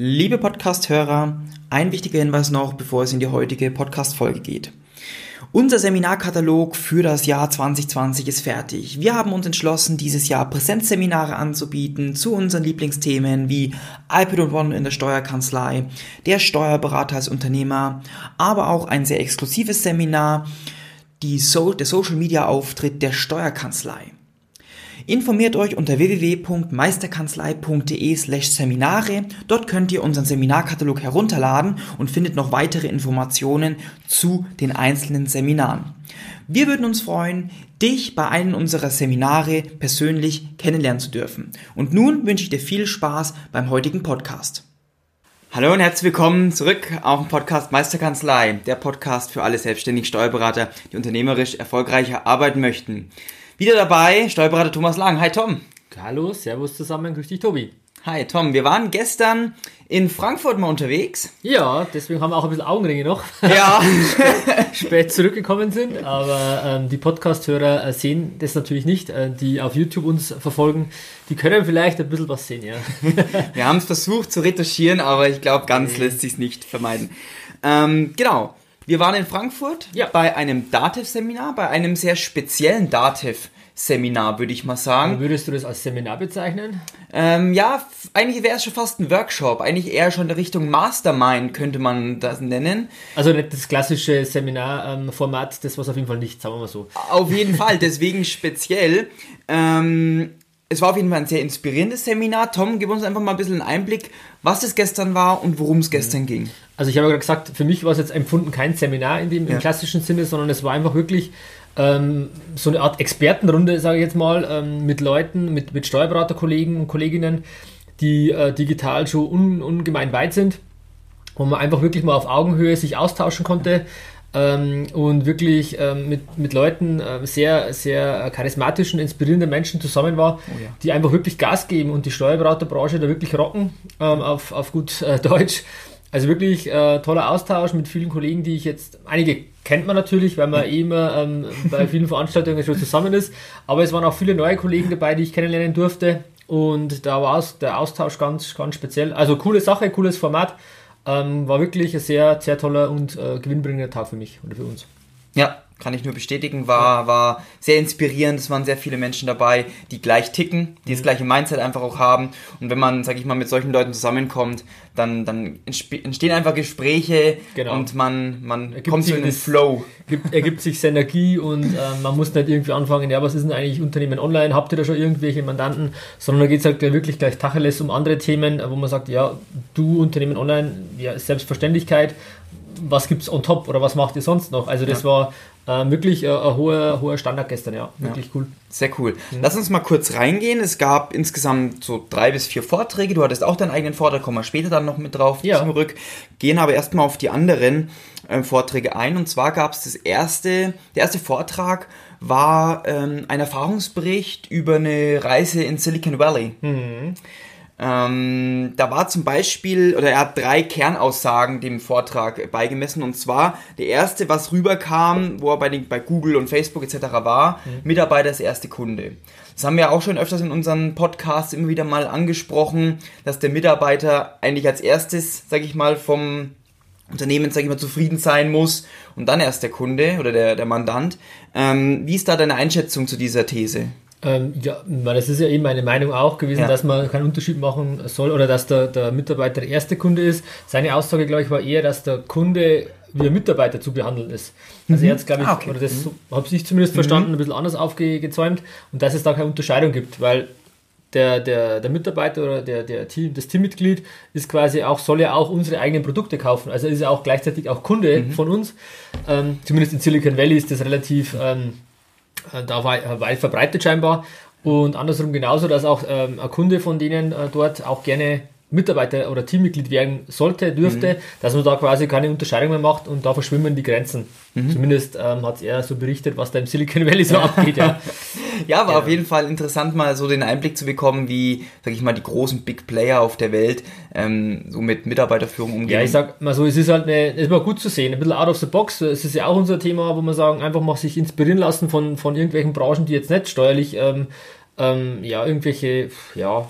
Liebe Podcast-Hörer, ein wichtiger Hinweis noch, bevor es in die heutige Podcast-Folge geht. Unser Seminarkatalog für das Jahr 2020 ist fertig. Wir haben uns entschlossen, dieses Jahr Präsenzseminare anzubieten zu unseren Lieblingsthemen wie iPad und One in der Steuerkanzlei, der Steuerberater als Unternehmer, aber auch ein sehr exklusives Seminar, so der Social Media Auftritt der Steuerkanzlei. Informiert euch unter www.meisterkanzlei.de slash Seminare. Dort könnt ihr unseren Seminarkatalog herunterladen und findet noch weitere Informationen zu den einzelnen Seminaren. Wir würden uns freuen, dich bei einem unserer Seminare persönlich kennenlernen zu dürfen. Und nun wünsche ich dir viel Spaß beim heutigen Podcast. Hallo und herzlich willkommen zurück auf dem Podcast Meisterkanzlei, der Podcast für alle selbstständigen Steuerberater, die unternehmerisch erfolgreicher arbeiten möchten. Wieder dabei Steuerberater Thomas Lang. Hi Tom. Hallo, Servus zusammen, grüß dich Tobi. Hi Tom, wir waren gestern in Frankfurt mal unterwegs. Ja, deswegen haben wir auch ein bisschen Augenringe noch. Ja. spät zurückgekommen sind, aber ähm, die Podcast-Hörer äh, sehen das natürlich nicht, äh, die auf YouTube uns verfolgen. Die können vielleicht ein bisschen was sehen, ja. wir haben es versucht zu retuschieren, aber ich glaube, ganz lässt sich nicht vermeiden. Ähm, genau. Wir waren in Frankfurt ja. bei einem Dativ-Seminar, bei einem sehr speziellen Dativ-Seminar, würde ich mal sagen. Würdest du das als Seminar bezeichnen? Ähm, ja, eigentlich wäre es schon fast ein Workshop. Eigentlich eher schon in Richtung Mastermind könnte man das nennen. Also nicht das klassische Seminarformat, ähm, das war es auf jeden Fall nicht, sagen wir mal so. Auf jeden Fall, deswegen speziell. Ähm, es war auf jeden Fall ein sehr inspirierendes Seminar. Tom, gib uns einfach mal ein bisschen einen Einblick, was es gestern war und worum es gestern mhm. ging. Also ich habe ja gesagt, für mich war es jetzt empfunden kein Seminar in dem ja. im klassischen Sinne, sondern es war einfach wirklich ähm, so eine Art Expertenrunde, sage ich jetzt mal, ähm, mit Leuten, mit, mit Steuerberaterkollegen und Kolleginnen, die äh, digital schon un, ungemein weit sind, wo man einfach wirklich mal auf Augenhöhe sich austauschen konnte ähm, und wirklich ähm, mit, mit Leuten äh, sehr, sehr charismatischen, inspirierenden Menschen zusammen war, oh ja. die einfach wirklich Gas geben und die Steuerberaterbranche da wirklich rocken, ähm, auf, auf gut äh, Deutsch. Also wirklich äh, toller Austausch mit vielen Kollegen, die ich jetzt, einige kennt man natürlich, weil man eh immer ähm, bei vielen Veranstaltungen schon zusammen ist, aber es waren auch viele neue Kollegen dabei, die ich kennenlernen durfte und da war der Austausch ganz, ganz speziell. Also coole Sache, cooles Format, ähm, war wirklich ein sehr, sehr toller und äh, gewinnbringender Tag für mich oder für uns. Ja, kann ich nur bestätigen, war, war sehr inspirierend. Es waren sehr viele Menschen dabei, die gleich ticken, die das mhm. gleiche Mindset einfach auch haben. Und wenn man, sag ich mal, mit solchen Leuten zusammenkommt, dann, dann entstehen einfach Gespräche genau. und man, man kommt so in den Flow. Gibt, ergibt sich Synergie und äh, man muss nicht irgendwie anfangen, ja, was ist denn eigentlich Unternehmen online? Habt ihr da schon irgendwelche Mandanten? Sondern da geht es halt wirklich gleich Tacheles um andere Themen, wo man sagt, ja, du Unternehmen online, ja, Selbstverständlichkeit was gibt es on top oder was macht ihr sonst noch? Also das ja. war äh, wirklich äh, ein hoher, hoher Standard gestern, ja. Wirklich ja. cool. Sehr cool. Mhm. Lass uns mal kurz reingehen. Es gab insgesamt so drei bis vier Vorträge. Du hattest auch deinen eigenen Vortrag, kommen wir später dann noch mit drauf ja. zurück. Gehen aber erstmal auf die anderen äh, Vorträge ein. Und zwar gab es das erste, der erste Vortrag war ähm, ein Erfahrungsbericht über eine Reise in Silicon Valley. Mhm. Ähm, da war zum Beispiel, oder er hat drei Kernaussagen dem Vortrag beigemessen. Und zwar, der erste, was rüberkam, wo er bei, den, bei Google und Facebook etc. war, mhm. Mitarbeiter ist erste Kunde. Das haben wir auch schon öfters in unseren Podcasts immer wieder mal angesprochen, dass der Mitarbeiter eigentlich als erstes, sag ich mal, vom Unternehmen, sag ich mal, zufrieden sein muss und dann erst der Kunde oder der, der Mandant. Ähm, wie ist da deine Einschätzung zu dieser These? Ähm, ja, das ist ja eben meine Meinung auch gewesen, ja. dass man keinen Unterschied machen soll oder dass der, der Mitarbeiter der erste Kunde ist. Seine Aussage, glaube ich, war eher, dass der Kunde wie ein Mitarbeiter zu behandeln ist. Also mhm. er hat glaube ich, ah, okay. oder das mhm. habe ich zumindest mhm. verstanden, ein bisschen anders aufgezäumt und dass es da keine Unterscheidung gibt, weil der, der, der Mitarbeiter oder der, der Team, das Teammitglied ist quasi auch, soll ja auch unsere eigenen Produkte kaufen. Also ist er auch gleichzeitig auch Kunde mhm. von uns. Ähm, zumindest in Silicon Valley ist das relativ ähm, äh, da weit, weit verbreitet scheinbar. Und andersrum genauso, dass auch ähm, ein Kunde von denen äh, dort auch gerne Mitarbeiter oder Teammitglied werden sollte, dürfte, mhm. dass man da quasi keine Unterscheidung mehr macht und da verschwimmen die Grenzen. Mhm. Zumindest ähm, hat er so berichtet, was da im Silicon Valley so abgeht. Ja, ja war ja. auf jeden Fall interessant, mal so den Einblick zu bekommen, wie, sag ich mal, die großen Big Player auf der Welt ähm, so mit Mitarbeiterführung umgehen. Ja, ich sag mal so, es ist halt eine, es war gut zu sehen, ein bisschen out of the box. Es ist ja auch unser Thema, wo wir sagen, einfach mal sich inspirieren lassen von, von irgendwelchen Branchen, die jetzt nicht steuerlich ähm, ähm, ja, irgendwelche, ja,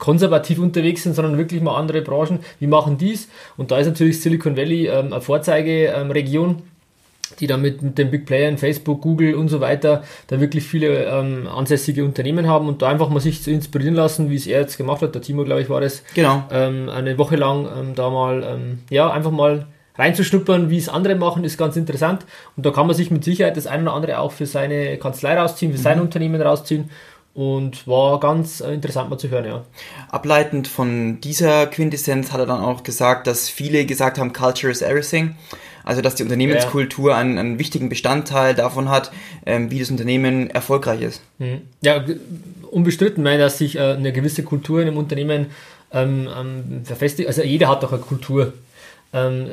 konservativ unterwegs sind, sondern wirklich mal andere Branchen. Wie machen dies? Und da ist natürlich Silicon Valley ähm, eine Vorzeigeregion. Ähm, die da mit, mit den Big Playern, Facebook, Google und so weiter, da wirklich viele ähm, ansässige Unternehmen haben und da einfach mal sich zu inspirieren lassen, wie es er jetzt gemacht hat. Der Timo, glaube ich, war das. Genau. Ähm, eine Woche lang ähm, da mal, ähm, ja, einfach mal reinzuschnuppern, wie es andere machen, ist ganz interessant. Und da kann man sich mit Sicherheit das eine oder andere auch für seine Kanzlei rausziehen, für mhm. sein Unternehmen rausziehen und war ganz äh, interessant mal zu hören, ja. Ableitend von dieser Quintessenz hat er dann auch gesagt, dass viele gesagt haben, Culture is everything. Also, dass die Unternehmenskultur einen, einen, wichtigen Bestandteil davon hat, ähm, wie das Unternehmen erfolgreich ist. Mhm. Ja, unbestritten, weil dass sich äh, eine gewisse Kultur in einem Unternehmen ähm, ähm, verfestigt. Also, jeder hat doch eine Kultur. Ähm,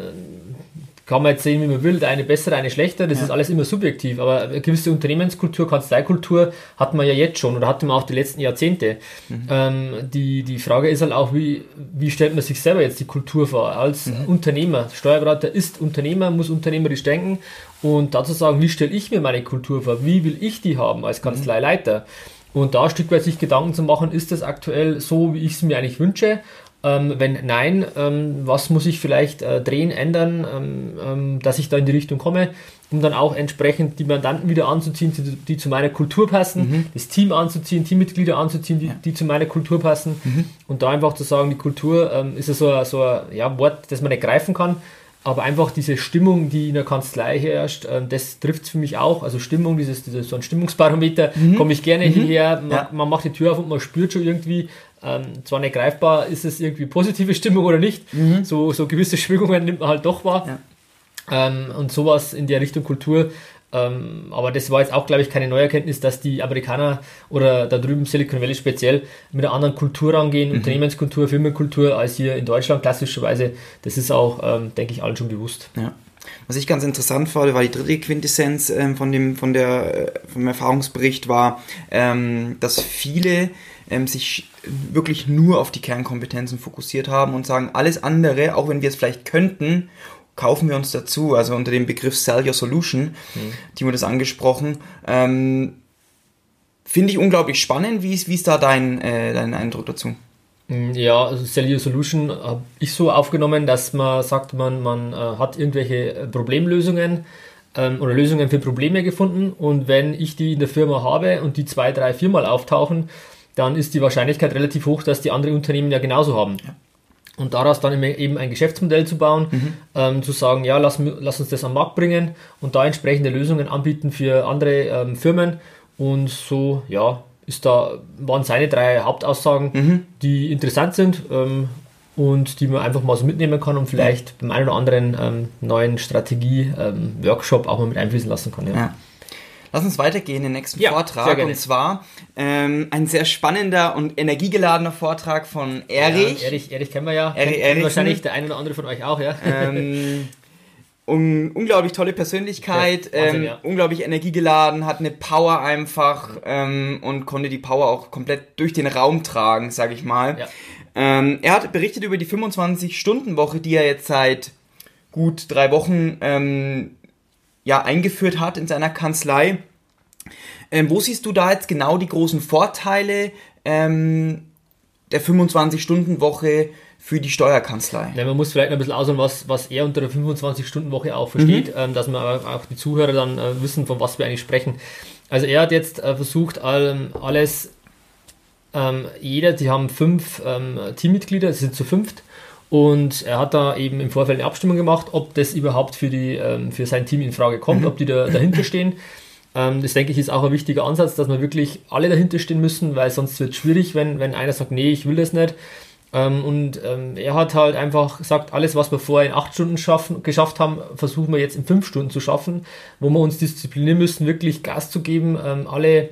kann man jetzt sehen, wie man will, eine bessere, eine schlechter, das ja. ist alles immer subjektiv, aber eine gewisse Unternehmenskultur, Kanzleikultur hat man ja jetzt schon oder hatte man auch die letzten Jahrzehnte. Mhm. Ähm, die, die Frage ist halt auch, wie, wie stellt man sich selber jetzt die Kultur vor? Als mhm. Unternehmer, Steuerberater ist Unternehmer, muss unternehmerisch denken und dazu sagen, wie stelle ich mir meine Kultur vor? Wie will ich die haben als mhm. Kanzleileiter? Und da ein Stück weit sich Gedanken zu machen, ist das aktuell so, wie ich es mir eigentlich wünsche? Ähm, wenn nein, ähm, was muss ich vielleicht äh, drehen, ändern, ähm, ähm, dass ich da in die Richtung komme, um dann auch entsprechend die Mandanten wieder anzuziehen, die, die zu meiner Kultur passen, mhm. das Team anzuziehen, Teammitglieder anzuziehen, die, ja. die zu meiner Kultur passen mhm. und da einfach zu sagen, die Kultur ähm, ist ja so, so ein ja, Wort, das man nicht greifen kann, aber einfach diese Stimmung, die in der Kanzlei herrscht, ähm, das trifft es für mich auch. Also Stimmung, dieses, dieses so ein Stimmungsbarometer, mhm. komme ich gerne mhm. hierher, man, ja. man, macht die Tür auf und man spürt schon irgendwie, ähm, zwar nicht greifbar, ist es irgendwie positive Stimmung oder nicht. Mhm. So, so gewisse Schwingungen nimmt man halt doch wahr. Ja. Ähm, und sowas in der Richtung Kultur. Ähm, aber das war jetzt auch, glaube ich, keine neue Erkenntnis, dass die Amerikaner oder da drüben Silicon Valley speziell mit einer anderen Kultur rangehen, mhm. Unternehmenskultur, Firmenkultur, als hier in Deutschland klassischerweise. Das ist auch, ähm, denke ich, allen schon bewusst. Ja. Was ich ganz interessant fand, war die dritte Quintessenz ähm, von dem, von der, äh, vom Erfahrungsbericht war, ähm, dass viele ähm, sich wirklich nur auf die Kernkompetenzen fokussiert haben und sagen, alles andere, auch wenn wir es vielleicht könnten, kaufen wir uns dazu. Also unter dem Begriff Sell Your Solution, mhm. Timo das angesprochen. Ähm, Finde ich unglaublich spannend. Wie ist, wie ist da dein, äh, dein Eindruck dazu? Mm, ja, also Sell Your Solution habe ich so aufgenommen, dass man sagt, man, man äh, hat irgendwelche äh, Problemlösungen ähm, oder Lösungen für Probleme gefunden und wenn ich die in der Firma habe und die zwei, drei, viermal auftauchen, dann ist die Wahrscheinlichkeit relativ hoch, dass die anderen Unternehmen ja genauso haben. Ja. Und daraus dann eben ein Geschäftsmodell zu bauen, mhm. ähm, zu sagen, ja, lass, lass, uns das am Markt bringen und da entsprechende Lösungen anbieten für andere ähm, Firmen. Und so, ja, ist da, waren seine drei Hauptaussagen, mhm. die interessant sind ähm, und die man einfach mal so mitnehmen kann und vielleicht beim einen oder anderen ähm, neuen Strategie-Workshop ähm, auch mal mit einfließen lassen kann. Ja. ja. Lass uns weitergehen in den nächsten ja, Vortrag. Und zwar ähm, ein sehr spannender und energiegeladener Vortrag von Erich. Ja, Erich, Erich kennen wir ja. Erich, Erich wahrscheinlich der eine oder andere von euch auch, ja. Ähm, un unglaublich tolle Persönlichkeit, ja, Wahnsinn, ähm, ja. unglaublich energiegeladen, hat eine Power einfach ähm, und konnte die Power auch komplett durch den Raum tragen, sag ich mal. Ja. Ähm, er hat berichtet über die 25-Stunden-Woche, die er jetzt seit gut drei Wochen ähm, ja, eingeführt hat in seiner Kanzlei. Ähm, wo siehst du da jetzt genau die großen Vorteile ähm, der 25-Stunden-Woche für die Steuerkanzlei? Ja, man muss vielleicht noch ein bisschen ausholen, was, was er unter der 25-Stunden-Woche auch versteht, mhm. ähm, dass man auch die Zuhörer dann äh, wissen, von was wir eigentlich sprechen. Also er hat jetzt äh, versucht, ähm, alles, ähm, jeder, die haben fünf ähm, Teammitglieder, sind zu fünft, und er hat da eben im Vorfeld eine Abstimmung gemacht, ob das überhaupt für, die, ähm, für sein Team in Frage kommt, mhm. ob die da dahinter stehen. Ähm, das denke ich ist auch ein wichtiger Ansatz, dass wir wirklich alle dahinter stehen müssen, weil sonst wird es schwierig, wenn, wenn einer sagt, nee, ich will das nicht. Ähm, und er hat halt einfach gesagt, alles, was wir vorher in acht Stunden schaffen, geschafft haben, versuchen wir jetzt in fünf Stunden zu schaffen, wo wir uns disziplinieren müssen, wirklich Gas zu geben, alle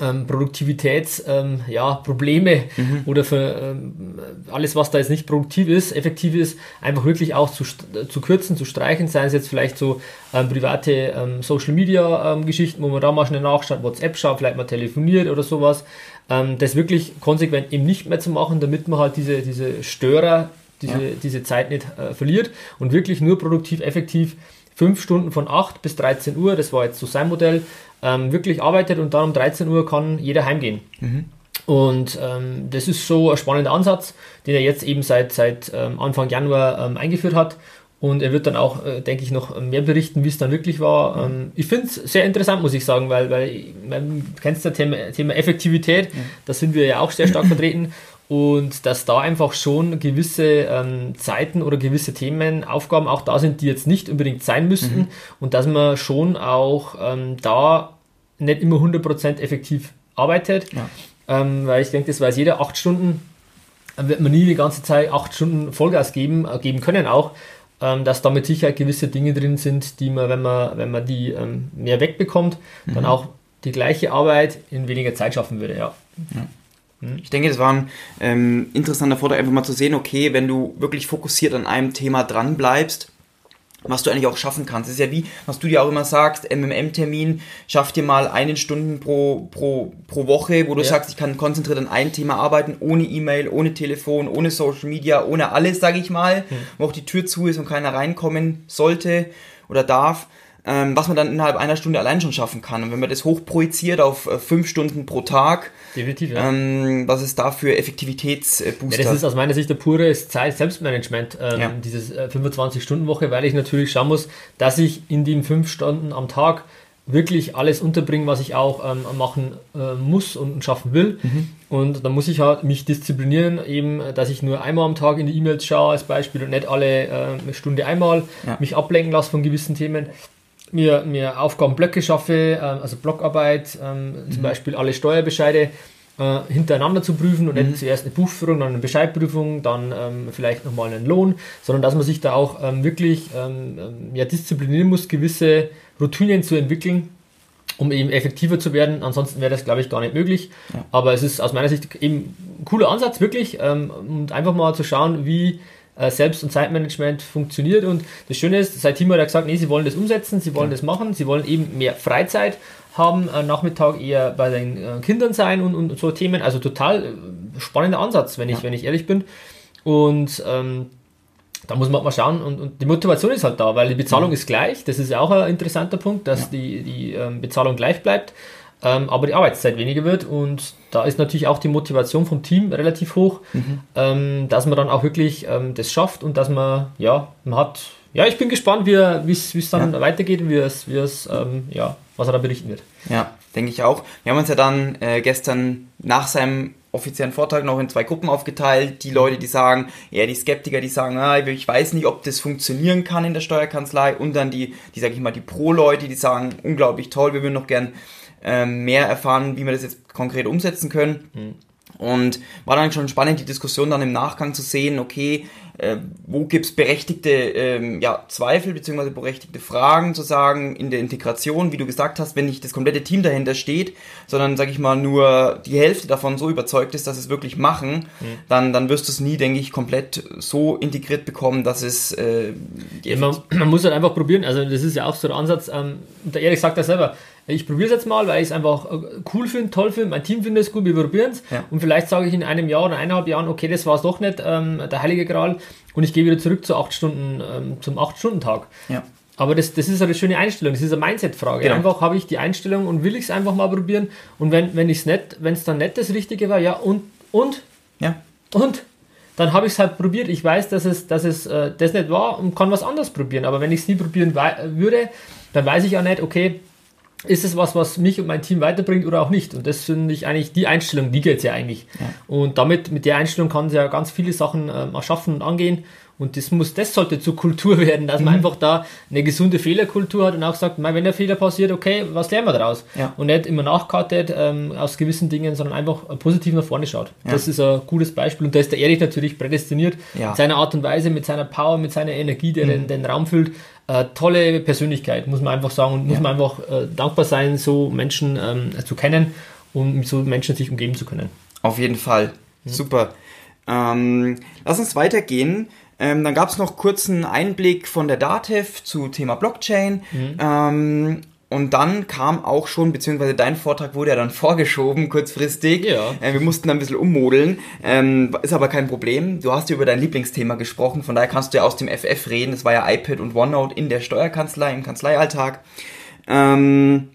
ähm, Produktivitätsprobleme ähm, ja, Probleme mhm. oder für ähm, alles, was da jetzt nicht produktiv ist, effektiv ist, einfach wirklich auch zu, zu kürzen, zu streichen, seien es jetzt vielleicht so ähm, private ähm, Social Media ähm, Geschichten, wo man da mal schnell nachschaut, WhatsApp schaut, vielleicht mal telefoniert oder sowas, das wirklich konsequent eben nicht mehr zu machen, damit man halt diese, diese Störer, diese, ja. diese Zeit nicht äh, verliert und wirklich nur produktiv, effektiv fünf Stunden von 8 bis 13 Uhr, das war jetzt so sein Modell, ähm, wirklich arbeitet und dann um 13 Uhr kann jeder heimgehen. Mhm. Und ähm, das ist so ein spannender Ansatz, den er jetzt eben seit, seit ähm, Anfang Januar ähm, eingeführt hat. Und er wird dann auch, äh, denke ich, noch mehr berichten, wie es dann wirklich war. Mhm. Ähm, ich finde es sehr interessant, muss ich sagen, weil, weil man kennst das Thema, Thema Effektivität, mhm. da sind wir ja auch sehr stark vertreten und dass da einfach schon gewisse ähm, Zeiten oder gewisse Themen, Aufgaben auch da sind, die jetzt nicht unbedingt sein müssten mhm. und dass man schon auch ähm, da nicht immer 100% effektiv arbeitet, ja. ähm, weil ich denke, das weiß jeder, acht Stunden wird man nie die ganze Zeit acht Stunden Vollgas geben, äh, geben können auch, ähm, dass da mit Sicherheit gewisse Dinge drin sind, die man, wenn man, wenn man die ähm, mehr wegbekommt, mhm. dann auch die gleiche Arbeit in weniger Zeit schaffen würde, ja. ja. Hm? Ich denke, es war ein ähm, interessanter Vorteil, einfach mal zu sehen, okay, wenn du wirklich fokussiert an einem Thema dran bleibst, was du eigentlich auch schaffen kannst. Das ist ja wie, was du dir auch immer sagst, MMM-Termin, schaff dir mal einen Stunden pro, pro, pro Woche, wo du ja. sagst, ich kann konzentriert an ein Thema arbeiten, ohne E-Mail, ohne Telefon, ohne Social Media, ohne alles, sage ich mal, mhm. wo auch die Tür zu ist und keiner reinkommen sollte oder darf ähm, was man dann innerhalb einer Stunde allein schon schaffen kann. Und wenn man das hochprojiziert auf äh, fünf Stunden pro Tag, Definitiv, ja. ähm, was ist da für Effektivitätsbooster? Ja, das ist aus meiner Sicht der pure Zeit-Selbstmanagement, ähm, ja. dieses äh, 25-Stunden-Woche, weil ich natürlich schauen muss, dass ich in den fünf Stunden am Tag wirklich alles unterbringen, was ich auch ähm, machen äh, muss und schaffen will. Mhm. Und dann muss ich halt mich disziplinieren, eben, dass ich nur einmal am Tag in die E-Mails schaue als Beispiel und nicht alle äh, Stunde einmal ja. mich ablenken lasse von gewissen Themen mir, mir Aufgabenblöcke schaffe, äh, also Blockarbeit, ähm, mhm. zum Beispiel alle Steuerbescheide äh, hintereinander zu prüfen und mhm. nicht zuerst eine Buchführung, dann eine Bescheidprüfung, dann ähm, vielleicht nochmal einen Lohn, sondern dass man sich da auch ähm, wirklich ähm, ähm, ja, disziplinieren muss, gewisse Routinen zu entwickeln, um eben effektiver zu werden. Ansonsten wäre das, glaube ich, gar nicht möglich. Ja. Aber es ist aus meiner Sicht eben ein cooler Ansatz, wirklich, ähm, und einfach mal zu schauen, wie Selbst- und Zeitmanagement funktioniert. Und das Schöne ist, seit Team hat gesagt, nee, sie wollen das umsetzen, sie wollen ja. das machen, sie wollen eben mehr Freizeit haben, äh, Nachmittag eher bei den äh, Kindern sein und, und so Themen. Also total äh, spannender Ansatz, wenn ich, ja. wenn ich ehrlich bin. Und ähm, da muss man mal schauen und, und, die Motivation ist halt da, weil die Bezahlung mhm. ist gleich. Das ist ja auch ein interessanter Punkt, dass ja. die, die ähm, Bezahlung gleich bleibt ähm, aber die Arbeitszeit weniger wird und da ist natürlich auch die Motivation vom Team relativ hoch, mhm. ähm, dass man dann auch wirklich ähm, das schafft und dass man, ja, man hat, ja, ich bin gespannt, wie es dann ja. weitergeht, wie es, wie es ähm, ja, was er da berichten wird. Ja, denke ich auch. Wir haben uns ja dann äh, gestern nach seinem offiziellen Vortrag noch in zwei Gruppen aufgeteilt. Die Leute, die sagen, ja, die Skeptiker, die sagen, ah, ich weiß nicht, ob das funktionieren kann in der Steuerkanzlei. Und dann die, die sage ich mal, die Pro-Leute, die sagen, unglaublich toll, wir würden noch gern ähm, mehr erfahren, wie wir das jetzt konkret umsetzen können. Mhm. Und war dann schon spannend, die Diskussion dann im Nachgang zu sehen, okay, äh, wo gibt's berechtigte ähm, ja, Zweifel beziehungsweise berechtigte Fragen zu sagen in der Integration, wie du gesagt hast, wenn nicht das komplette Team dahinter steht, sondern, sag ich mal, nur die Hälfte davon so überzeugt ist, dass es wirklich machen, mhm. dann, dann wirst du es nie, denke ich, komplett so integriert bekommen, dass es äh, man, man, muss halt einfach probieren, also das ist ja auch so der Ansatz, ähm, der Erik sagt ja selber, ich probiere es jetzt mal, weil ich es einfach äh, cool finde, toll finde, mein Team findet es gut, wir probieren es. Ja. Und vielleicht sage ich in einem Jahr oder eineinhalb Jahren, okay, das war es doch nicht, ähm, der Heilige Gral, und ich gehe wieder zurück zu acht Stunden, ähm, zum 8-Stunden-Tag. Ja. Aber das, das ist eine schöne Einstellung, das ist eine Mindset-Frage. Genau. Einfach habe ich die Einstellung und will ich es einfach mal probieren. Und wenn, wenn ich es nicht, wenn es dann nicht das Richtige war, ja, und, und, ja. und, dann habe ich es halt probiert. Ich weiß, dass es, dass es äh, das nicht war und kann was anderes probieren. Aber wenn ich es nie probieren würde, dann weiß ich auch nicht, okay, ist es was, was mich und mein Team weiterbringt oder auch nicht? Und das finde ich eigentlich die Einstellung, die geht ja eigentlich. Ja. Und damit, mit der Einstellung kann sie ja ganz viele Sachen ähm, erschaffen und angehen. Und das muss, das sollte zur Kultur werden, dass man mhm. einfach da eine gesunde Fehlerkultur hat und auch sagt, wenn der Fehler passiert, okay, was lernen wir daraus? Ja. Und nicht immer nachkartet ähm, aus gewissen Dingen, sondern einfach positiv nach vorne schaut. Ja. Das ist ein gutes Beispiel und da ist der Erich natürlich prädestiniert, ja. mit seiner Art und Weise, mit seiner Power, mit seiner Energie, der mhm. den, den Raum füllt, äh, tolle Persönlichkeit, muss man einfach sagen, und muss ja. man einfach äh, dankbar sein, so Menschen ähm, zu kennen. um mit so Menschen sich umgeben zu können. Auf jeden Fall. Mhm. Super. Ähm, lass uns weitergehen. Ähm, dann gab es noch kurzen Einblick von der DATEV zu Thema Blockchain. Mhm. Und dann kam auch schon, beziehungsweise dein Vortrag wurde ja dann vorgeschoben, kurzfristig. Ja. Äh, wir mussten dann ein bisschen ummodeln. Ähm, ist aber kein Problem. Du hast ja über dein Lieblingsthema gesprochen, von daher kannst du ja aus dem FF reden. Das war ja iPad und OneNote in der Steuerkanzlei, im Kanzleialltag. Ähm,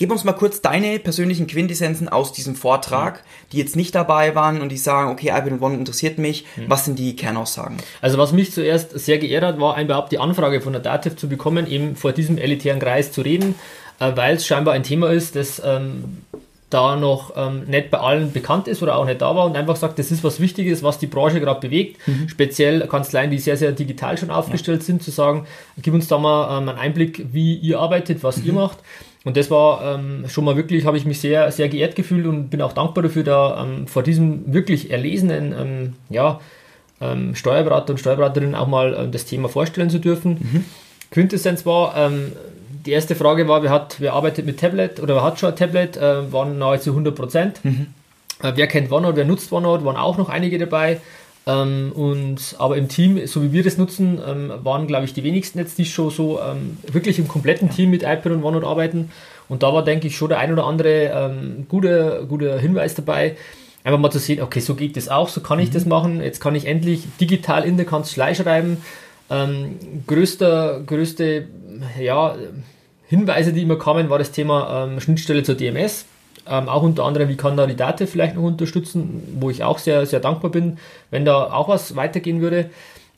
Gib uns mal kurz deine persönlichen Quintessenzen aus diesem Vortrag, die jetzt nicht dabei waren und die sagen, okay, und One interessiert mich. Mhm. Was sind die Kernaussagen? Also was mich zuerst sehr geehrt hat, war überhaupt die Anfrage von der Dativ zu bekommen, eben vor diesem elitären Kreis zu reden, äh, weil es scheinbar ein Thema ist, das ähm, da noch ähm, nicht bei allen bekannt ist oder auch nicht da war und einfach sagt, das ist was Wichtiges, was die Branche gerade bewegt. Mhm. Speziell Kanzleien, die sehr, sehr digital schon aufgestellt ja. sind, zu sagen, gib uns da mal ähm, einen Einblick, wie ihr arbeitet, was mhm. ihr macht. Und das war ähm, schon mal wirklich, habe ich mich sehr, sehr geehrt gefühlt und bin auch dankbar dafür, da ähm, vor diesem wirklich erlesenen ähm, ja, ähm, Steuerberater und Steuerberaterinnen auch mal ähm, das Thema vorstellen zu dürfen. Mhm. Quintessenz war, ähm, die erste Frage war, wer, hat, wer arbeitet mit Tablet oder wer hat schon ein Tablet, äh, waren nahezu 100 Prozent. Mhm. Äh, wer kennt OneNote, wer nutzt OneNote, waren auch noch einige dabei. Ähm, und, aber im Team, so wie wir das nutzen, ähm, waren, glaube ich, die wenigsten jetzt, die schon so ähm, wirklich im kompletten Team mit iPad und OneNote arbeiten. Und da war, denke ich, schon der ein oder andere ähm, guter, guter Hinweis dabei. Einfach mal zu sehen, okay, so geht das auch, so kann ich mhm. das machen. Jetzt kann ich endlich digital in der Kanzlei schreiben. Ähm, größter, größte ja, Hinweise, die immer kamen, war das Thema ähm, Schnittstelle zur DMS. Ähm, auch unter anderem, wie kann da die Date vielleicht noch unterstützen, wo ich auch sehr, sehr dankbar bin, wenn da auch was weitergehen würde.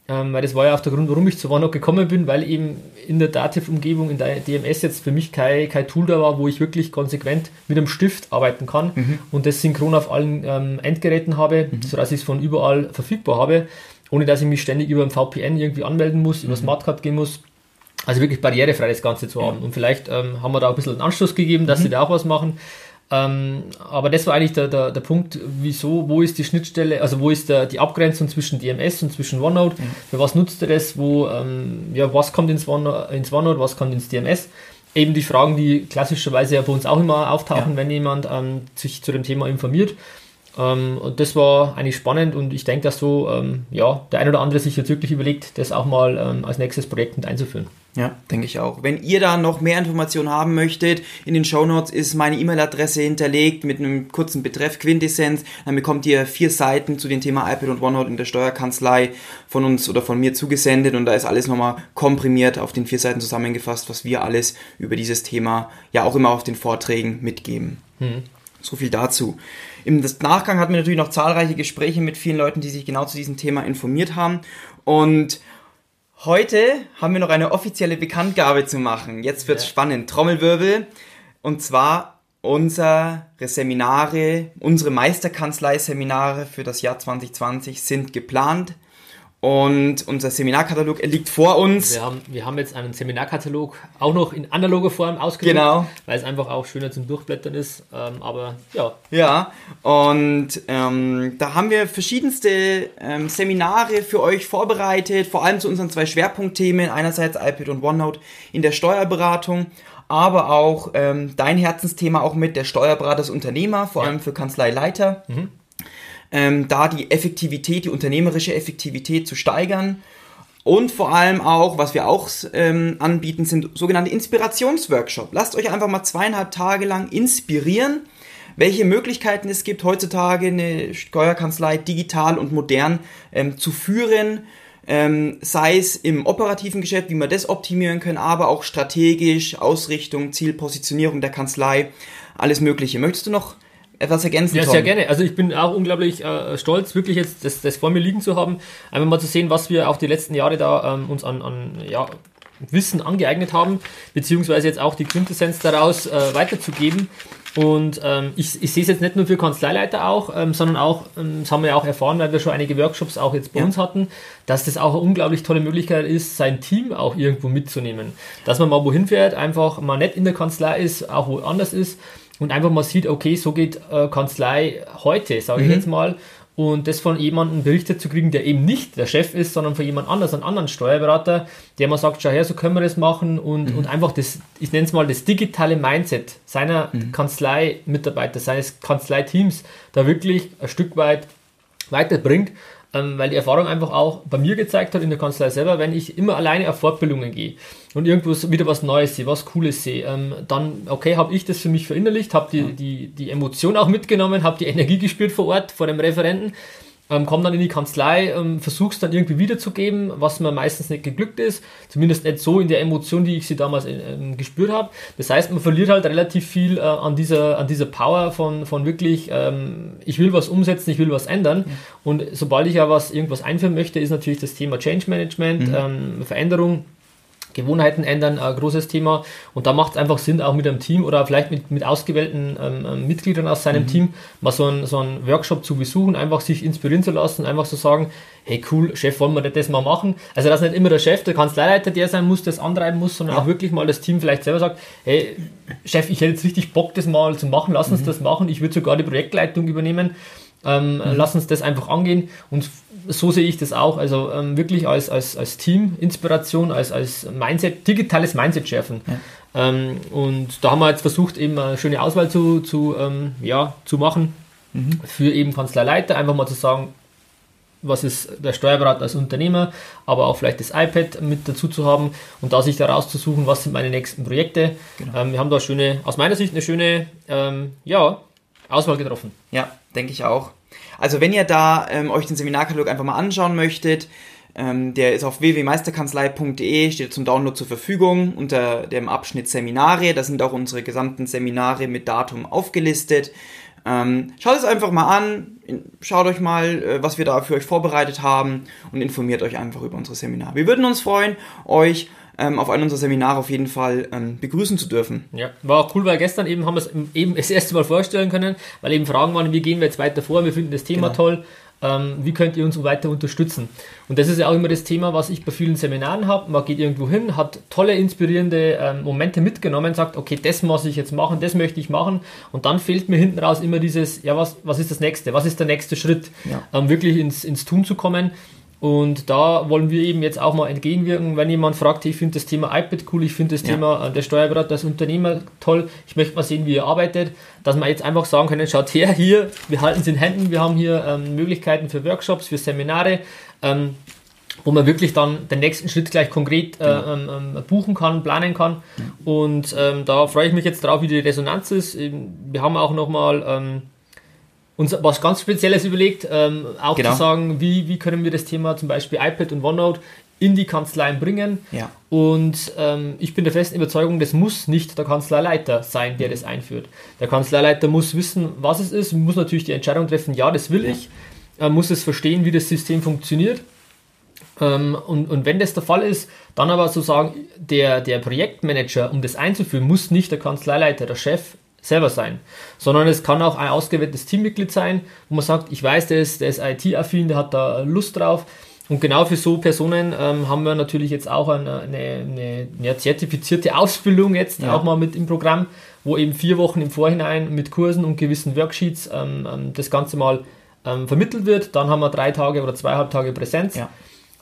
Ähm, weil das war ja auch der Grund, warum ich zu OneNote gekommen bin, weil eben in der Dativ-Umgebung, in der DMS jetzt für mich kein, kein Tool da war, wo ich wirklich konsequent mit einem Stift arbeiten kann mhm. und das synchron auf allen ähm, Endgeräten habe, mhm. sodass ich es von überall verfügbar habe, ohne dass ich mich ständig über ein VPN irgendwie anmelden muss, mhm. über Smartcard gehen muss. Also wirklich barrierefrei das Ganze zu haben. Und vielleicht ähm, haben wir da ein bisschen einen Anschluss gegeben, dass mhm. sie da auch was machen. Ähm, aber das war eigentlich der, der, der Punkt, wieso, wo ist die Schnittstelle, also wo ist der, die Abgrenzung zwischen DMS und zwischen OneNote, mhm. für was nutzt ihr das, wo, ähm, ja, was kommt ins OneNote, ins OneNote, was kommt ins DMS? Eben die Fragen, die klassischerweise ja bei uns auch immer auftauchen, ja. wenn jemand ähm, sich zu dem Thema informiert. Ähm, und das war eigentlich spannend und ich denke, dass so, ähm, ja, der ein oder andere sich jetzt wirklich überlegt, das auch mal ähm, als nächstes Projekt mit einzuführen. Ja, denke ich auch. Wenn ihr da noch mehr Informationen haben möchtet, in den Show Notes ist meine E-Mail-Adresse hinterlegt mit einem kurzen Betreff Quintessenz. Dann bekommt ihr vier Seiten zu dem Thema iPad und OneNote in der Steuerkanzlei von uns oder von mir zugesendet und da ist alles nochmal komprimiert auf den vier Seiten zusammengefasst, was wir alles über dieses Thema ja auch immer auf den Vorträgen mitgeben. Hm. So viel dazu. Im Nachgang hatten wir natürlich noch zahlreiche Gespräche mit vielen Leuten, die sich genau zu diesem Thema informiert haben und Heute haben wir noch eine offizielle Bekanntgabe zu machen. Jetzt wird's ja. spannend. Trommelwirbel. Und zwar unsere Seminare, unsere Meisterkanzlei-Seminare für das Jahr 2020 sind geplant. Und unser Seminarkatalog liegt vor uns. Wir haben, wir haben jetzt einen Seminarkatalog auch noch in analoger Form ausgedruckt, genau. weil es einfach auch schöner zum Durchblättern ist. Ähm, aber ja. Ja, und ähm, da haben wir verschiedenste ähm, Seminare für euch vorbereitet, vor allem zu unseren zwei Schwerpunktthemen. Einerseits iPad und OneNote in der Steuerberatung aber auch ähm, dein Herzensthema auch mit der Steuerberater des Unternehmer, vor ja. allem für Kanzleileiter. Mhm ähm, da die Effektivität, die unternehmerische Effektivität zu steigern. Und vor allem auch, was wir auch ähm, anbieten, sind sogenannte Inspirationsworkshops. Lasst euch einfach mal zweieinhalb Tage lang inspirieren, welche Möglichkeiten es gibt, heutzutage eine Steuerkanzlei digital und modern ähm, zu führen. Ähm, sei es im operativen Geschäft, wie wir das optimieren können, aber auch strategisch, Ausrichtung, Zielpositionierung der Kanzlei, alles Mögliche. Möchtest du noch etwas ergänzen? Ja, Tom? sehr gerne. Also ich bin auch unglaublich äh, stolz, wirklich jetzt das, das vor mir liegen zu haben. Einfach mal zu sehen, was wir auch die letzten Jahre da ähm, uns an, an ja, Wissen angeeignet haben, beziehungsweise jetzt auch die Quintessenz daraus äh, weiterzugeben. Und ähm, ich, ich sehe es jetzt nicht nur für Kanzleileiter auch, ähm, sondern auch, ähm, das haben wir ja auch erfahren, weil wir schon einige Workshops auch jetzt bei ja. uns hatten, dass das auch eine unglaublich tolle Möglichkeit ist, sein Team auch irgendwo mitzunehmen. Dass man mal wohin fährt, einfach mal nicht in der Kanzlei ist, auch woanders ist und einfach mal sieht, okay, so geht äh, Kanzlei heute, sage ich mhm. jetzt mal. und das von jemandem berichtet zu kriegen, der eben nicht der Chef ist, sondern von jemand anders, einem anderen Steuerberater, der mal sagt, schau her, so können wir das machen und, mhm. und einfach das, ich nenne es mal das digitale Mindset seiner mhm. Kanzlei-Mitarbeiter, seines Kanzleiteams da wirklich ein Stück weit weiterbringt ähm, weil die Erfahrung einfach auch bei mir gezeigt hat in der Kanzlei selber, wenn ich immer alleine auf Fortbildungen gehe und irgendwo wieder was Neues sehe, was Cooles sehe, ähm, dann, okay, habe ich das für mich verinnerlicht, habe die, die, die Emotion auch mitgenommen, habe die Energie gespürt vor Ort, vor dem Referenten ähm, komm dann in die Kanzlei, ähm, versuch's dann irgendwie wiederzugeben, was mir meistens nicht geglückt ist, zumindest nicht so in der Emotion, die ich sie damals äh, gespürt habe. Das heißt, man verliert halt relativ viel äh, an, dieser, an dieser Power von, von wirklich, ähm, ich will was umsetzen, ich will was ändern. Ja. Und sobald ich ja was irgendwas einführen möchte, ist natürlich das Thema Change Management, mhm. Ähm, Veränderung Gewohnheiten ändern, ein großes Thema. Und da macht es einfach Sinn, auch mit einem Team oder vielleicht mit, mit ausgewählten ähm, ähm, Mitgliedern aus seinem mhm. Team mal so einen, so einen Workshop zu besuchen, einfach sich inspirieren zu lassen, einfach so sagen, hey cool, Chef, wollen wir das mal machen? Also dass nicht immer der Chef, der Kanzleileiter der sein muss, das antreiben muss, sondern ja. auch wirklich mal das Team vielleicht selber sagt, hey Chef, ich hätte jetzt richtig Bock, das mal zu machen, lass uns mhm. das machen, ich würde sogar die Projektleitung übernehmen. Ähm, mhm. Lass uns das einfach angehen und so sehe ich das auch. Also ähm, wirklich als, als, als Team-Inspiration, als, als Mindset, digitales Mindset schärfen. Ja. Ähm, und da haben wir jetzt versucht, eben eine schöne Auswahl zu, zu, ähm, ja, zu machen mhm. für eben Kanzleileiter. Einfach mal zu sagen, was ist der Steuerberater als Unternehmer, aber auch vielleicht das iPad mit dazu zu haben und da sich da rauszusuchen, was sind meine nächsten Projekte. Genau. Ähm, wir haben da schöne, aus meiner Sicht eine schöne ähm, ja, Auswahl getroffen. Ja, denke ich auch. Also wenn ihr da ähm, euch den Seminarkatalog einfach mal anschauen möchtet, ähm, der ist auf www.meisterkanzlei.de, steht zum Download zur Verfügung unter dem Abschnitt Seminare. Da sind auch unsere gesamten Seminare mit Datum aufgelistet. Ähm, schaut es einfach mal an, schaut euch mal, äh, was wir da für euch vorbereitet haben und informiert euch einfach über unsere Seminare. Wir würden uns freuen, euch ähm, auf einem unserer Seminare auf jeden Fall ähm, begrüßen zu dürfen. Ja, war auch cool, weil gestern eben haben wir es eben das erste Mal vorstellen können, weil eben Fragen waren, wie gehen wir jetzt weiter vor, wir finden das Thema genau. toll, ähm, wie könnt ihr uns weiter unterstützen? Und das ist ja auch immer das Thema, was ich bei vielen Seminaren habe. Man geht irgendwo hin, hat tolle, inspirierende ähm, Momente mitgenommen, sagt, okay, das muss ich jetzt machen, das möchte ich machen. Und dann fehlt mir hinten raus immer dieses, ja, was, was ist das nächste? Was ist der nächste Schritt? Ja. Ähm, wirklich ins, ins Tun zu kommen. Und da wollen wir eben jetzt auch mal entgegenwirken, wenn jemand fragt, ich finde das Thema iPad cool, ich finde das ja. Thema äh, der Steuerberater, das Unternehmer toll, ich möchte mal sehen, wie ihr arbeitet, dass wir jetzt einfach sagen können, schaut her, hier, wir halten es in Händen, wir haben hier ähm, Möglichkeiten für Workshops, für Seminare, ähm, wo man wirklich dann den nächsten Schritt gleich konkret äh, genau. ähm, ähm, buchen kann, planen kann. Und ähm, da freue ich mich jetzt drauf, wie die Resonanz ist. Wir haben auch nochmal ähm, uns was ganz Spezielles überlegt, ähm, auch genau. zu sagen, wie, wie können wir das Thema zum Beispiel iPad und OneNote in die Kanzleien bringen. Ja. Und ähm, ich bin der festen Überzeugung, das muss nicht der Kanzleileiter sein, der das einführt. Der Kanzleileiter muss wissen, was es ist, muss natürlich die Entscheidung treffen, ja, das will ja. ich, er muss es verstehen, wie das System funktioniert. Ähm, und, und wenn das der Fall ist, dann aber so sagen, der, der Projektmanager, um das einzuführen, muss nicht der Kanzleileiter, der Chef selber sein, sondern es kann auch ein ausgewähltes Teammitglied sein, wo man sagt, ich weiß, der ist, der ist IT-affin, der hat da Lust drauf. Und genau für so Personen ähm, haben wir natürlich jetzt auch eine, eine, eine zertifizierte Ausbildung jetzt ja. auch mal mit im Programm, wo eben vier Wochen im Vorhinein mit Kursen und gewissen Worksheets ähm, ähm, das Ganze mal ähm, vermittelt wird. Dann haben wir drei Tage oder zweieinhalb Tage Präsenz. Ja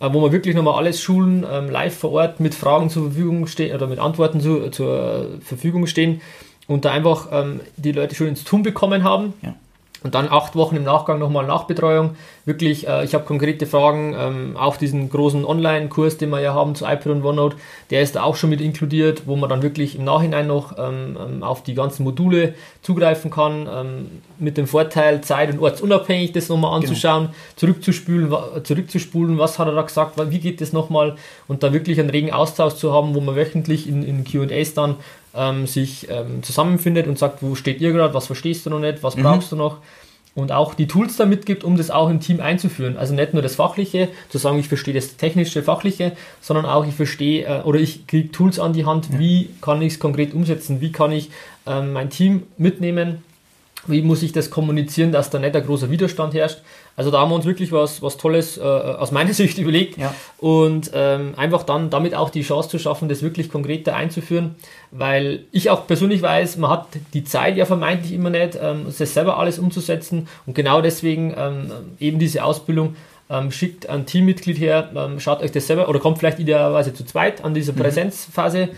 äh, wo wir wirklich nochmal alles schulen, ähm, live vor Ort mit Fragen zur Verfügung stehen oder mit Antworten zu, zur Verfügung stehen und da einfach ähm, die Leute schon ins Tun bekommen haben. Ja. Und dann acht Wochen im Nachgang nochmal Nachbetreuung. Wirklich, äh, ich habe konkrete Fragen, ähm, auch diesen großen Online-Kurs, den wir ja haben zu iPad und OneNote, der ist da auch schon mit inkludiert, wo man dann wirklich im Nachhinein noch ähm, ähm auf die ganzen Module zugreifen kann, ähm, mit dem Vorteil, zeit- und ortsunabhängig das nochmal genau. anzuschauen, genau. zurückzuspülen, zurückzuspulen, was hat er da gesagt, wie geht das nochmal und da wirklich einen regen Austausch zu haben, wo man wöchentlich in, in QAs dann ähm, sich ähm, zusammenfindet und sagt, wo steht ihr gerade, was verstehst du noch nicht, was mhm. brauchst du noch und auch die Tools da mitgibt, um das auch im Team einzuführen. Also nicht nur das Fachliche, zu sagen, ich verstehe das technische, fachliche, sondern auch ich verstehe äh, oder ich kriege Tools an die Hand, ja. wie kann ich es konkret umsetzen, wie kann ich ähm, mein Team mitnehmen Wie muss ich das kommunizieren, dass da nicht ein großer Widerstand herrscht? Also da haben wir uns wirklich was, was Tolles äh, aus meiner Sicht überlegt ja. und ähm, einfach dann damit auch die Chance zu schaffen, das wirklich konkreter einzuführen, weil ich auch persönlich weiß, man hat die Zeit ja vermeintlich immer nicht, ähm, das selber alles umzusetzen und genau deswegen ähm, eben diese Ausbildung ähm, schickt ein Teammitglied her, ähm, schaut euch das selber oder kommt vielleicht idealerweise zu zweit an dieser mhm. Präsenzphase.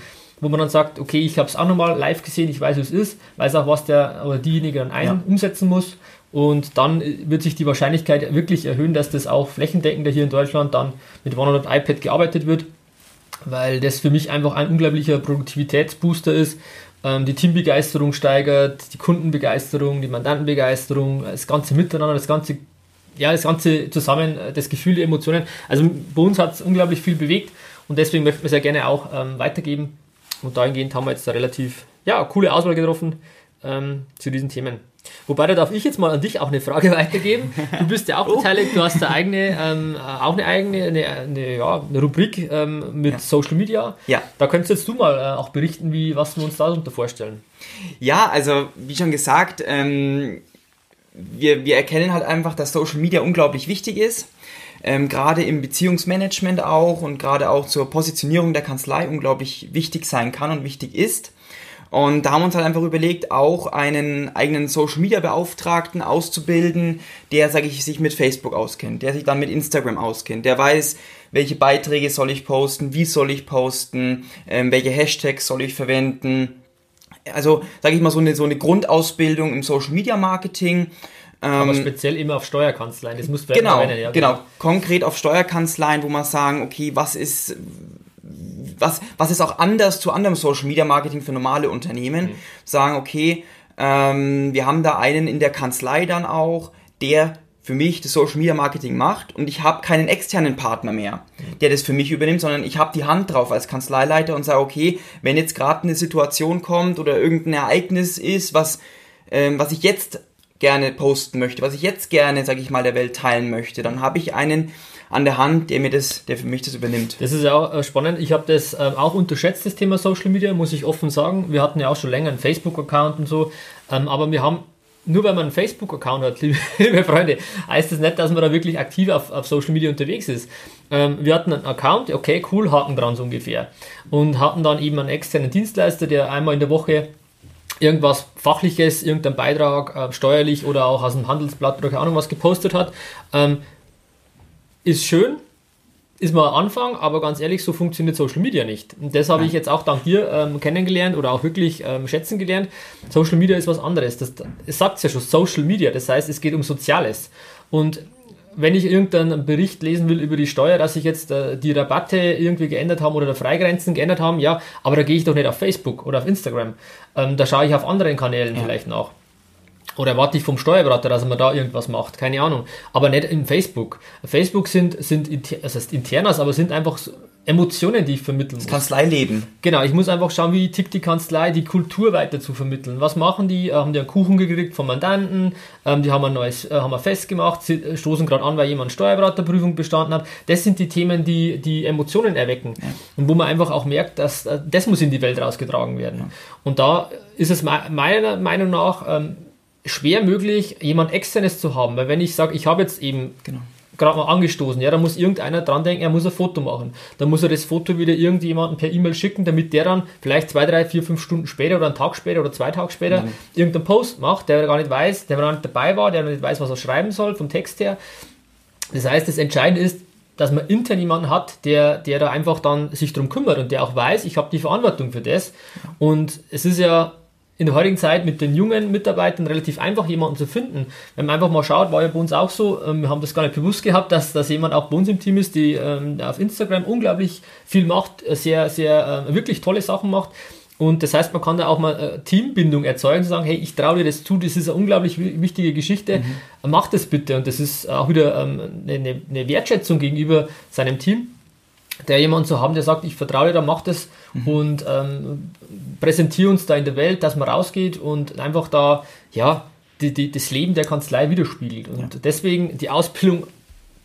Wo man dann sagt, okay, ich habe es auch nochmal live gesehen, ich weiß, wie es ist, weiß auch, was der oder diejenige dann ein ja. umsetzen muss. Und dann wird sich die Wahrscheinlichkeit wirklich erhöhen, dass das auch flächendeckender hier in Deutschland dann mit OneNote iPad gearbeitet wird, weil das für mich einfach ein unglaublicher Produktivitätsbooster ist, ähm, die Teambegeisterung steigert, die Kundenbegeisterung, die Mandantenbegeisterung, das ganze Miteinander, das ganze, ja, das ganze zusammen, das Gefühl, die Emotionen. Also bei uns hat es unglaublich viel bewegt und deswegen möchten wir es ja gerne auch ähm, weitergeben und dahingehend haben wir jetzt eine relativ ja, coole Auswahl getroffen ähm, zu diesen Themen. Wobei, da darf ich jetzt mal an dich auch eine Frage weitergeben. Du bist ja auch oh. beteiligt, du hast da eigene, ähm, auch eine eigene eine, eine, ja, eine Rubrik ähm, mit ja. Social Media. Ja. Da könntest jetzt du mal äh, auch berichten, wie, was wir uns darunter vorstellen. Ja, also wie schon gesagt, ähm, wir, wir erkennen halt einfach, dass Social Media unglaublich wichtig ist ähm, gerade im Beziehungsmanagement auch und gerade auch zur Positionierung der Kanzlei unglaublich wichtig sein kann und wichtig ist. Und da haben wir uns halt einfach überlegt, auch einen eigenen Social Media Beauftragten auszubilden, der, sage ich, sich mit Facebook auskennt, der sich dann mit Instagram auskennt, der weiß, welche Beiträge soll ich posten, wie soll ich posten, ähm, welche Hashtags soll ich verwenden. Also, sage ich mal, so eine, so eine Grundausbildung im Social Media Marketing aber ähm, speziell immer auf Steuerkanzleien, das muss genau, erwähnen, ja, genau, genau, konkret auf Steuerkanzleien, wo man sagen, okay, was ist, was, was ist auch anders zu anderem Social Media Marketing für normale Unternehmen? Mhm. Sagen, okay, ähm, wir haben da einen in der Kanzlei dann auch, der für mich das Social Media Marketing macht und ich habe keinen externen Partner mehr, mhm. der das für mich übernimmt, sondern ich habe die Hand drauf als Kanzleileiter und sage, okay, wenn jetzt gerade eine Situation kommt oder irgendein Ereignis ist, was, ähm, was ich jetzt gerne posten möchte, was ich jetzt gerne, sage ich mal, der Welt teilen möchte, dann habe ich einen an der Hand, der mir das, der für mich das übernimmt. Das ist ja auch äh, spannend. Ich habe das ähm, auch unterschätzt, das Thema Social Media, muss ich offen sagen. Wir hatten ja auch schon länger einen Facebook-Account und so, ähm, aber wir haben nur weil man einen Facebook-Account hat, liebe Freunde, heißt das nicht, dass man da wirklich aktiv auf, auf Social Media unterwegs ist. Ähm, wir hatten einen Account, okay, cool, Haken dran so ungefähr. Und hatten dann eben einen externen Dienstleister, der einmal in der Woche irgendwas Fachliches, irgendein Beitrag, äh, steuerlich oder auch aus dem Handelsblatt oder keine Ahnung was gepostet hat, ähm, ist schön, ist mal Anfang, aber ganz ehrlich, so funktioniert Social Media nicht. Und das habe ich jetzt auch dank dir ähm, kennengelernt oder auch wirklich ähm, schätzen gelernt. Social Media ist was anderes. Das, das sagt es ja schon, Social Media. Das heißt, es geht um Soziales. Und wenn ich irgendeinen Bericht lesen will über die Steuer, dass sich jetzt äh, die Rabatte irgendwie geändert haben oder die Freigrenzen geändert haben, ja, aber da gehe ich doch nicht auf Facebook oder auf Instagram. Ähm, da schaue ich auf anderen Kanälen ja. vielleicht nach. Oder erwarte ich vom Steuerberater, dass er mir da irgendwas macht, keine Ahnung. Aber nicht in Facebook. Facebook sind, sind das heißt internas, aber sind einfach Emotionen, die ich vermitteln muss. Das Kanzleileben. Genau, ich muss einfach schauen, wie tickt die Kanzlei, die Kultur weiter zu vermitteln. Was machen die? Äh, haben die einen Kuchen gekriegt vom Mandanten? Ähm, die haben ein neues äh, haben ein Fest gemacht, sie äh, stoßen gerade an, weil jemand Steuerberaterprüfung bestanden hat. Das sind die Themen, die die Emotionen erwecken. Ja. Und wo man einfach auch merkt, dass das muss in die Welt rausgetragen werden. Ja. Und da ist es meiner Meinung nach ähm, schwer möglich, jemand externes zu haben. Weil wenn ich sage, ich habe jetzt eben genau gerade mal angestoßen. Ja, da muss irgendeiner dran denken, er muss ein Foto machen. Dann muss er das Foto wieder irgendjemandem per E-Mail schicken, damit der dann vielleicht zwei, drei, vier, fünf Stunden später oder einen Tag später oder zwei Tage später mhm. irgendeinen Post macht, der gar nicht weiß, der gar nicht dabei war, der nicht weiß, was er schreiben soll vom Text her. Das heißt, das Entscheidende ist, dass man intern jemanden hat, der, der da einfach dann sich drum kümmert und der auch weiß, ich habe die Verantwortung für das. Und es ist ja in der heutigen Zeit mit den jungen Mitarbeitern relativ einfach, jemanden zu finden. Wenn man einfach mal schaut, war ja bei uns auch so, ähm, wir haben das gar nicht bewusst gehabt, dass, dass jemand auch bei uns im Team ist, die ähm, auf Instagram unglaublich viel macht, äh, sehr, sehr, äh, wirklich tolle Sachen macht. Und das heißt, man kann da auch mal äh, Teambindung erzeugen, zu sagen, hey, ich traue dir das zu, das ist eine unglaublich wichtige Geschichte, mhm. mach das bitte. Und das ist auch wieder ähm, eine, eine Wertschätzung gegenüber seinem Team der jemanden zu haben, der sagt, ich vertraue dir, mach das mhm. und ähm, präsentiere uns da in der Welt, dass man rausgeht und einfach da, ja, die, die, das Leben der Kanzlei widerspiegelt. Und ja. deswegen die Ausbildung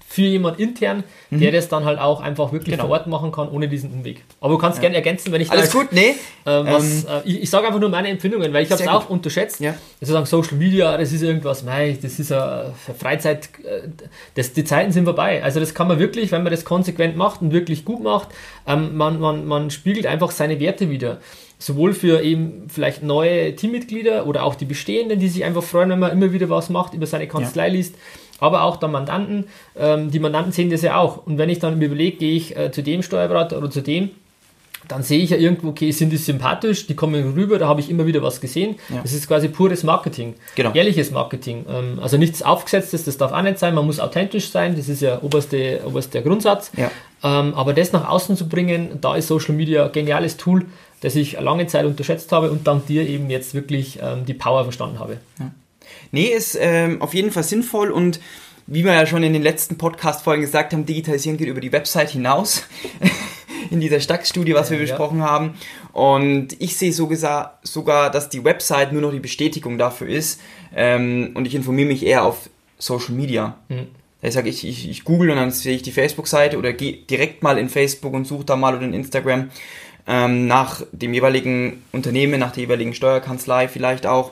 für jemand intern, mhm. der das dann halt auch einfach wirklich genau. vor Ort machen kann, ohne diesen Umweg. Aber du kannst ja. gerne ergänzen, wenn ich Alles gut, nee. Äh, was, ähm, äh, ich, ich sage einfach nur meine Empfindungen, weil ich habe es auch unterschätzt. Ja. Also sagen, Social Media, das ist irgendwas, mei, das ist eine Freizeit, äh, das, die Zeiten sind vorbei. Also das kann man wirklich, wenn man das konsequent macht und wirklich gut macht, ähm, man, man, man spiegelt einfach seine Werte wieder sowohl für eben vielleicht neue Teammitglieder oder auch die bestehenden, die sich einfach freuen, wenn man immer wieder was macht, über seine Kanzlei ja. liest, aber auch der Mandanten. Ähm, die Mandanten sehen das ja auch. Und wenn ich dann überlege, gehe ich äh, zu dem Steuerberater oder zu dem, dann sehe ich ja irgendwo, okay, sind die sympathisch, die kommen rüber, da habe ich immer wieder was gesehen. Ja. Das ist quasi pures Marketing, genau. ehrliches Marketing. Ähm, also nichts Aufgesetztes, das darf auch nicht sein, man muss authentisch sein, das ist ja oberste, oberster Grundsatz. Ja. Ähm, aber das nach außen zu bringen, da ist Social Media ein geniales Tool, das ich lange Zeit unterschätzt habe und dank dir eben jetzt wirklich ähm, die Power verstanden habe. Ja. Nee, ist ähm, auf jeden Fall sinnvoll und wie wir ja schon in den letzten Podcast-Folgen gesagt haben, Digitalisieren geht über die Website hinaus. in dieser Stack-Studie, was wir ja, besprochen ja. haben. Und ich sehe so sogar, dass die Website nur noch die Bestätigung dafür ist. Ähm, und ich informiere mich eher auf Social Media. Mhm. Ich sage, ich, ich, ich google und dann sehe ich die Facebook-Seite oder gehe direkt mal in Facebook und suche da mal oder in Instagram ähm, nach dem jeweiligen Unternehmen, nach der jeweiligen Steuerkanzlei vielleicht auch.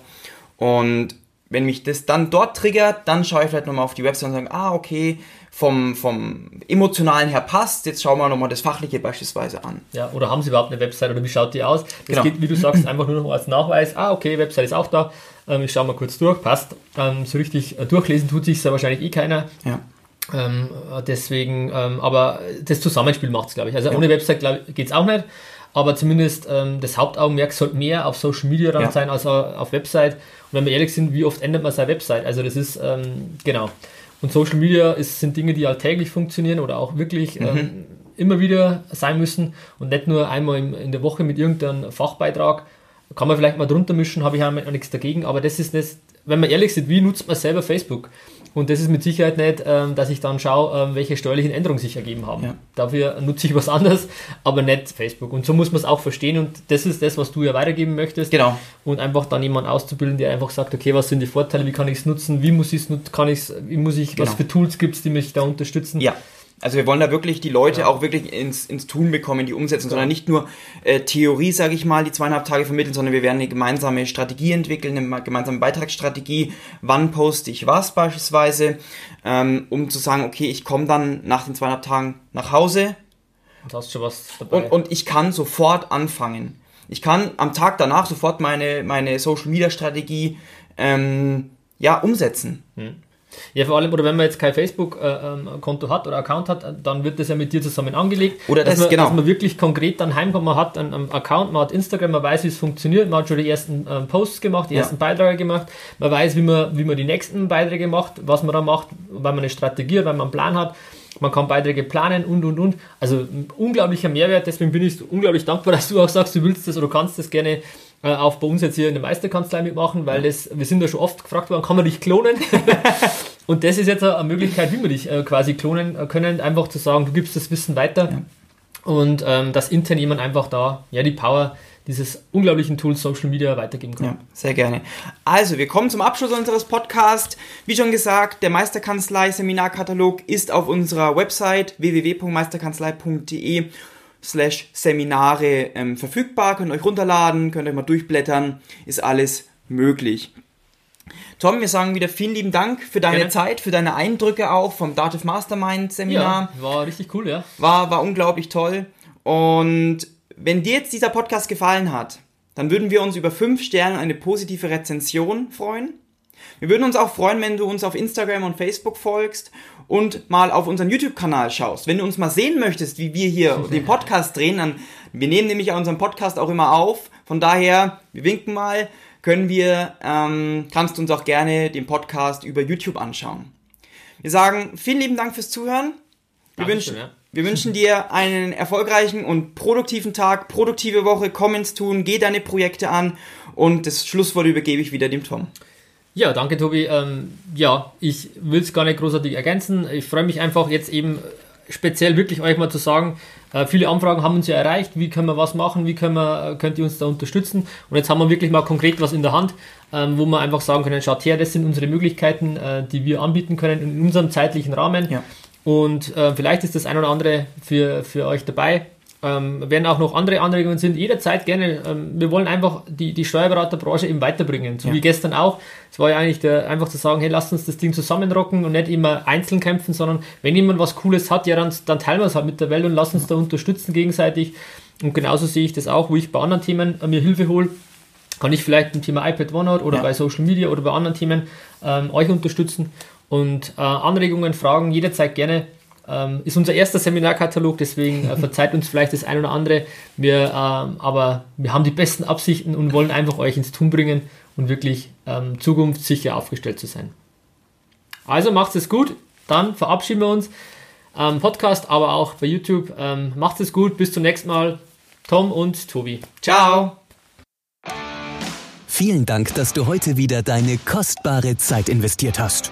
Und wenn mich das dann dort triggert, dann schaue ich vielleicht nochmal auf die Website und sage, ah, okay, vom, vom emotionalen her passt, jetzt schauen wir nochmal das Fachliche beispielsweise an. Ja, oder haben Sie überhaupt eine Website oder wie schaut die aus? Das genau. geht, wie du sagst, einfach nur noch als Nachweis, ah, okay, Website ist auch da, ähm, ich schaue mal kurz durch, passt. Ähm, so richtig äh, durchlesen tut sich ja wahrscheinlich eh keiner. Ja. Ähm, deswegen, ähm, aber das Zusammenspiel macht es, glaube ich. Also ja. ohne Website geht es auch nicht aber zumindest ähm, das Hauptaugenmerk sollte mehr auf Social Media dann ja. sein als auf Website. Und wenn wir ehrlich sind, wie oft ändert man seine Website? Also das ist, ähm, genau. Und Social Media ist, sind Dinge, die alltäglich funktionieren oder auch wirklich mhm. ähm, immer wieder sein müssen und nicht nur einmal in, in der Woche mit irgendeinem Fachbeitrag. Kann man vielleicht mal drunter mischen, habe ich auch nichts dagegen, aber das ist nicht, wenn man ehrlich ist, wie nutzt man selber Facebook? Und das ist mit Sicherheit nicht, ähm, dass ich dann schaue, ähm, welche steuerlichen Änderungen sich ergeben haben. Ja. Dafür nutze ich was anderes, aber nicht Facebook. Und so muss man es auch verstehen. Und das ist das, was du ja weitergeben möchtest. Genau. Und einfach dann jemanden auszubilden, der einfach sagt, okay, was sind die Vorteile, wie kann ich es nutzen, wie muss ich es nutzen, kann ich wie muss ich, genau. was für Tools gibt es, die mich da unterstützen. Ja. Also wir wollen da wirklich die Leute ja. auch wirklich ins, ins Tun bekommen, die umsetzen, ja. sondern nicht nur äh, Theorie, sage ich mal, die zweieinhalb Tage vermitteln, sondern wir werden eine gemeinsame Strategie entwickeln, eine gemeinsame Beitragsstrategie, wann poste ich was beispielsweise, ähm, um zu sagen, okay, ich komme dann nach den zweieinhalb Tagen nach Hause und, hast schon was dabei. Und, und ich kann sofort anfangen. Ich kann am Tag danach sofort meine, meine Social Media Strategie ähm, ja, umsetzen. Hm. Ja, vor allem, oder wenn man jetzt kein Facebook-Konto äh, ähm, hat oder Account hat, dann wird das ja mit dir zusammen angelegt. Oder das, dass man, genau. dass man wirklich konkret dann heimkommt, man hat einen, Account, man hat Instagram, man weiß, wie es funktioniert, man hat schon die ersten ähm, Posts gemacht, die ja. ersten Beiträge gemacht, man weiß, wie man, wie man die nächsten Beiträge macht, was man da macht, weil man eine Strategie hat, weil man einen Plan hat. Man kann Beiträge planen und und und. Also unglaublicher Mehrwert, deswegen bin ich unglaublich dankbar, dass du auch sagst, du willst das oder kannst das gerne auch bei uns jetzt hier in der Meisterkanzlei mitmachen, weil das, wir sind da schon oft gefragt worden, kann man dich klonen? und das ist jetzt eine Möglichkeit, wie wir dich äh, quasi klonen können, einfach zu sagen, du gibst das Wissen weiter ja. und ähm, dass intern jemand einfach da ja die Power dieses unglaublichen Tools Social Media weitergeben kann. Ja, sehr gerne. Also, wir kommen zum Abschluss unseres Podcasts. Wie schon gesagt, der Meisterkanzlei Seminarkatalog ist auf unserer Website www.meisterkanzlei.de slash Seminare ähm, verfügbar. Könnt ihr euch runterladen, könnt euch mal durchblättern, ist alles möglich. Tom, wir sagen wieder vielen lieben Dank für deine Gerne. Zeit, für deine Eindrücke auch vom Dativ Mastermind Seminar. Ja, war richtig cool, ja. War, war unglaublich toll. Und wenn dir jetzt dieser Podcast gefallen hat, dann würden wir uns über fünf Sterne eine positive Rezension freuen. Wir würden uns auch freuen, wenn du uns auf Instagram und Facebook folgst und mal auf unseren YouTube-Kanal schaust. Wenn du uns mal sehen möchtest, wie wir hier den Podcast drehen, dann wir nehmen nämlich unseren Podcast auch immer auf. Von daher, wir winken mal, können wir, ähm, kannst du uns auch gerne den Podcast über YouTube anschauen. Wir sagen vielen lieben Dank fürs Zuhören. Wir wünschen, ja. wir wünschen dir einen erfolgreichen und produktiven Tag, produktive Woche, komm ins Tun, geh deine Projekte an und das Schlusswort übergebe ich wieder dem Tom. Ja, danke Tobi. Ähm, ja, ich will es gar nicht großartig ergänzen. Ich freue mich einfach jetzt eben speziell wirklich euch mal zu sagen, äh, viele Anfragen haben uns ja erreicht, wie können wir was machen, wie können wir, äh, könnt ihr uns da unterstützen und jetzt haben wir wirklich mal konkret was in der Hand, ähm, wo wir einfach sagen können, schaut her, das sind unsere Möglichkeiten, äh, die wir anbieten können in unserem zeitlichen Rahmen. Ja. Und äh, vielleicht ist das ein oder andere für, für euch dabei. Ähm, wenn auch noch andere Anregungen sind, jederzeit gerne. Ähm, wir wollen einfach die, die Steuerberaterbranche eben weiterbringen. So ja. wie gestern auch. Es war ja eigentlich der, einfach zu sagen, hey, lasst uns das Ding zusammenrocken und nicht immer einzeln kämpfen, sondern wenn jemand was Cooles hat, ja, dann, dann teilen wir es halt mit der Welt und lassen uns da unterstützen gegenseitig. Und genauso sehe ich das auch, wo ich bei anderen Themen mir Hilfe hole kann ich vielleicht im Thema iPad OneNote oder ja. bei Social Media oder bei anderen Themen ähm, euch unterstützen. Und äh, Anregungen, Fragen jederzeit gerne. Ähm, ist unser erster Seminarkatalog, deswegen äh, verzeiht uns vielleicht das ein oder andere. Wir, ähm, aber wir haben die besten Absichten und wollen einfach euch ins Tun bringen und wirklich ähm, zukunftssicher aufgestellt zu sein. Also macht es gut, dann verabschieden wir uns am Podcast, aber auch bei YouTube. Ähm, macht es gut, bis zum nächsten Mal. Tom und Tobi. Ciao. Vielen Dank, dass du heute wieder deine kostbare Zeit investiert hast.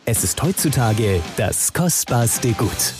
Es ist heutzutage das kostbarste Gut.